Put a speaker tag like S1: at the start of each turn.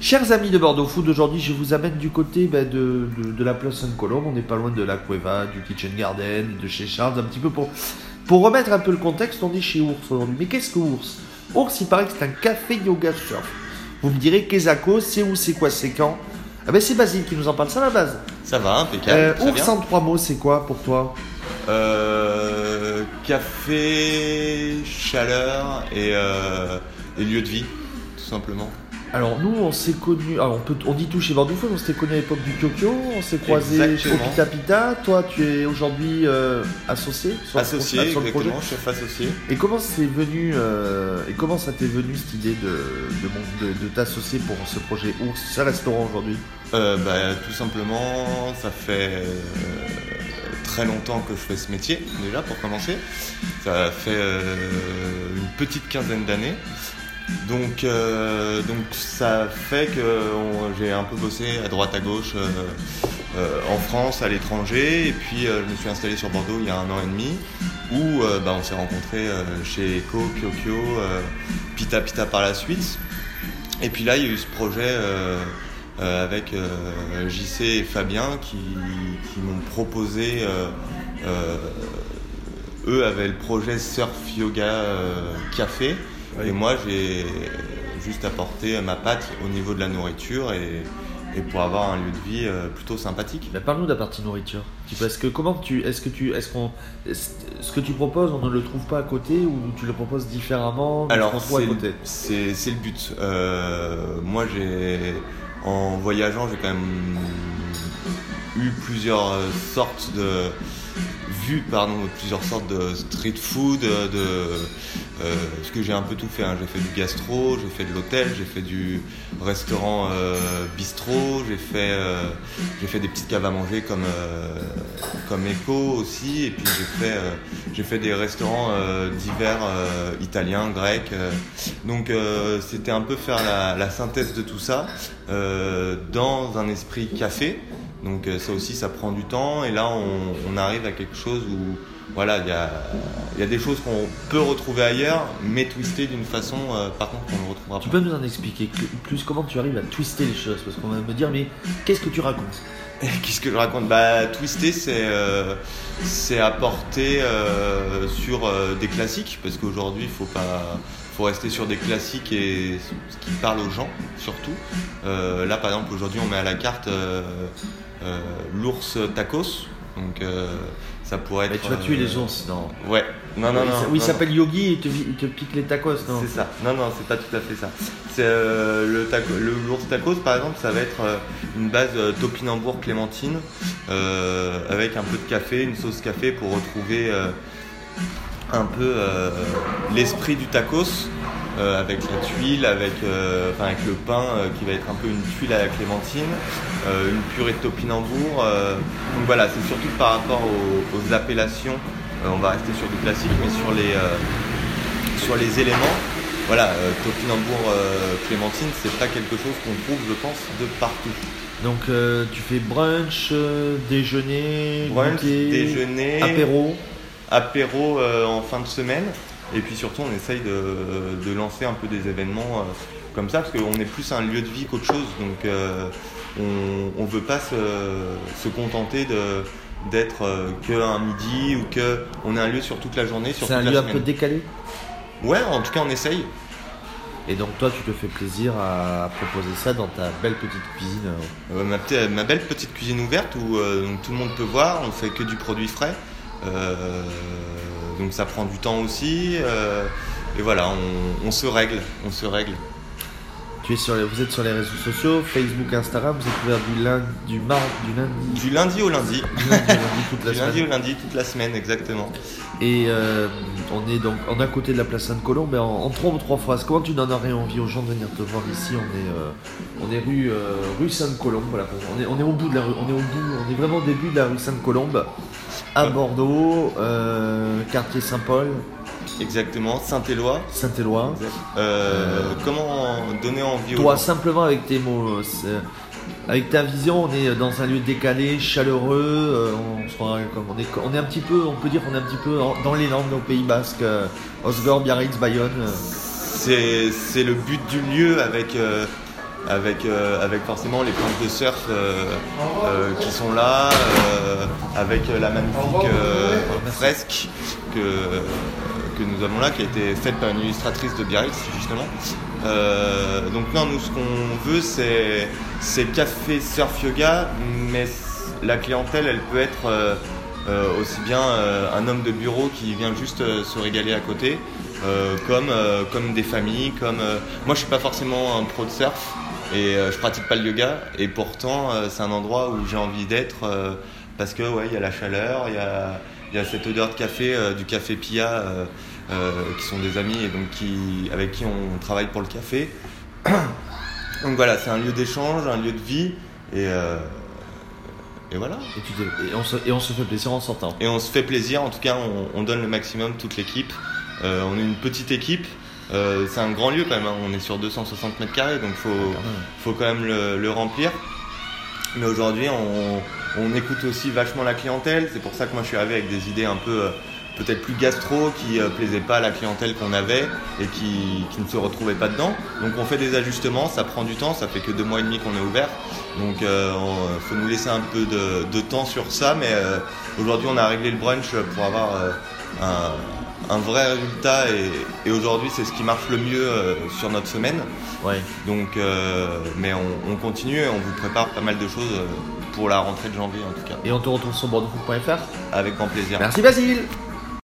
S1: Chers amis de Bordeaux Food, aujourd'hui je vous amène du côté bah, de, de- de la place Sainte-Colombe. On n'est pas loin de la Cueva, du Kitchen Garden, de chez Charles, un petit peu pour, pour remettre un peu le contexte. On est chez Ours aujourd'hui. Mais qu'est-ce que Ours? Ours, il paraît que c'est un café yoga surf. Vous me direz, Kezako, c'est où, c'est quoi, c'est quand? Ah ben c'est Basile qui nous en parle, ça la base.
S2: Ça va, impeccable.
S1: Euh, Ours
S2: bien.
S1: en trois mots, c'est quoi pour toi?
S2: Euh, café, chaleur et, euh, et lieu de vie, tout simplement.
S1: Alors nous, on s'est connus, alors on, peut, on dit tout chez Food, on s'était connus à l'époque du Kyokyo, on s'est croisés au Pita Pita. Toi, tu es aujourd'hui euh, associé sur le
S2: Associé,
S1: sur le projet.
S2: chef associé.
S1: Et comment c'est venu euh, et comment ça t'est venu cette idée de, de, mon- de- de t'associer pour ce projet Ours, ce restaurant aujourd'hui?
S2: Euh, bah, tout simplement, ça fait euh, très longtemps que je fais ce métier, déjà pour commencer. Ça fait euh, une petite quinzaine d'années. Donc, euh, donc ça fait que j'ai un peu bossé à droite à gauche euh, euh, en France, à l'étranger, et puis je me suis installé sur Bordeaux il y a un an et demi, où bah, on s'est rencontrés chez Eco, Kyokyo, Pita Pita par la suite. Et puis là, il y a eu ce projet avec JC et Fabien qui, m'ont proposé. eux avaient le projet Surf Yoga Café. Et moi, j'ai juste apporté ma patte au niveau de la nourriture et, et pour avoir un lieu de vie euh, plutôt sympathique.
S1: Ben, Parle-nous de la partie nourriture. Tu- Parce que comment tu, est-ce que tu, est-ce qu'on, ce que tu proposes, on ne le trouve pas à côté ou tu le proposes différemment
S2: Alors, c'est c'est- le but. Euh, moi, j'ai en voyageant, j'ai quand même eu plusieurs sortes de vu pardon plusieurs sortes de street food de euh, parce que j'ai un peu tout fait hein. j'ai fait du gastro j'ai fait de l'hôtel j'ai fait du restaurant euh, bistrot j'ai fait euh, fait des petites caves à manger comme euh, comme Eco aussi et puis j'ai fait euh, fait des restaurants euh, divers euh, italiens grecs euh. donc euh, c'était un peu faire la, synthèse de tout ça euh, dans un esprit café donc euh, ça aussi, ça prend du temps. Et là, on, on arrive à quelque chose où, voilà, il y a, il y a des choses qu'on peut retrouver ailleurs, mais twistées d'une façon, euh, par contre, qu'on ne retrouvera
S1: Tu
S2: pas.
S1: peux nous en expliquer que- plus comment tu arrives à twister les choses? Parce qu'on va me dire, mais qu'est-ce que tu racontes?
S2: Qu'est-ce que je raconte? Bah, twister, c'est euh, apporter euh, sur des classiques, parce qu'aujourd'hui, il faut pas faut rester sur des classiques et ce qui parle aux gens surtout. Euh, là, par exemple, aujourd'hui, on met à la carte euh, euh, l'ours tacos. Donc, ça pourrait être.
S1: Mais tu vas tuer les ours, non
S2: Ouais. Non, non,
S1: Oui,
S2: non.
S1: oui, il s'appelle Yogi et il te, il te pique les tacos, non
S2: C'est ça. Non, non, c'est pas tout à fait ça. C'est le, taco, le l'ours tacos, par exemple, ça va être une base topinambour clémentine avec un peu de café, une sauce café pour retrouver un peu euh, l'esprit du tacos. euh, avec la tuile, avec, euh, enfin, avec le pain euh, qui va être un peu une tuile à la clémentine, une purée de topinambour. donc voilà, c'est surtout par rapport aux, aux appellations. On va rester sur du classique, mais sur les, sur les éléments, voilà, topinambour clémentine, c'est pas quelque chose qu'on trouve, je pense, de partout.
S1: Donc tu fais brunch, déjeuner,
S2: Brunch,
S1: goûter,
S2: déjeuner,
S1: apéro.
S2: Apéro euh, en fin de semaine, et puis surtout on essaye de, de lancer un peu des événements euh, comme ça, parce qu'on est plus un lieu de vie qu'autre chose, donc euh, on ne veut pas se, se contenter de d'être euh, que un midi ou que on est un lieu sur toute la journée, sur
S1: C'est un lieu un peu décalé?
S2: Ouais, en tout cas on essaye.
S1: Et donc toi tu te fais plaisir à proposer ça dans ta belle petite cuisine. euh,
S2: ma, belle petite cuisine ouverte où euh, donc tout le monde peut voir, on fait que du produit frais. Euh, donc ça prend du temps aussi. euh, et voilà, on, on se règle, on se règle.
S1: Tu es sur les- vous êtes sur les réseaux sociaux, Facebook, Instagram, vous êtes ouvert du lundi, du mardi, du lundi,
S2: Du lundi au lundi.
S1: du lundi au lundi toute la
S2: Du lundi au
S1: semaine.
S2: lundi, toute la semaine, exactement.
S1: Et euh, on est donc on est à côté de la place Sainte-Colombe, mais en, en trois ou trois phrases. Comment tu donnerais envie aux gens de venir te voir ici? On est euh, on est rue euh, rue Sainte-Colombe. Voilà, on est on est au bout de la rue. On est au bout. On est vraiment au début de la rue Sainte-Colombe à. Bordeaux, euh, quartier Saint-Paul,
S2: Exactement, Saint-Éloi.
S1: Saint-Éloi.
S2: Euh, comment donner envie aux
S1: Toi,
S2: gens
S1: simplement avec tes mots, avec ta vision, on est dans un lieu décalé, chaleureux. euh, on, sera comme- on, est, on est un petit peu, on peut dire qu'on est un petit peu dans les Landes, au Pays Basque, Osgore, Biarritz, Bayonne.
S2: C'est c'est le but du lieu avec, euh, avec, euh, avec forcément les planches de surf euh, euh, qui sont là, avec la magnifique fresque que, nous avons là, qui a été faite par une illustratrice de Biarritz, justement. Donc non, nous ce qu'on veut, c'est café surf yoga, mais la clientèle, elle peut être aussi bien un homme de bureau qui vient juste se régaler à côté, comme, comme des familles, comme... moi je suis pas forcément un pro de surf et euh, je pratique pas le yoga et pourtant euh, c'est un endroit où j'ai envie d'être euh, parce que ouais il y a la chaleur, il y a, il y a cette odeur de café, du café Pia qui sont des amis et donc qui, avec qui on travaille pour le café. donc voilà, c'est un lieu d'échange, un lieu de vie et, et voilà.
S1: Et, tu te- et on se, et on se fait plaisir en sortant.
S2: Et on se fait plaisir, en tout cas on, on donne le maximum, toute l'équipe. Euh, on est une petite équipe, Euh, c'est un grand lieu quand même, hein. on est sur 260 mètres carrés, donc faut,
S1: même.
S2: faut quand même le, le remplir. Mais aujourd'hui on, on écoute aussi vachement la clientèle, c'est pour ça que moi je suis arrivé avec des idées un peu euh, peut-être plus gastro qui euh, plaisaient pas à la clientèle qu'on avait et qui, qui ne se retrouvait pas dedans. Donc on fait des ajustements, ça prend du temps, ça fait que deux mois et demi qu'on est ouvert. Donc euh, on- faut nous laisser un peu de, de temps sur ça, mais aujourd'hui on a réglé le brunch pour avoir un, un vrai résultat et, et aujourd'hui c'est ce qui marche le mieux euh, sur notre semaine.
S1: Ouais.
S2: Donc, euh, mais on, on continue et on vous prépare pas mal de choses euh, pour la rentrée de janvier en tout cas,
S1: Et on te retrouve sur bordeauxfoot.fr.
S2: avec grand plaisir.
S1: Merci Basile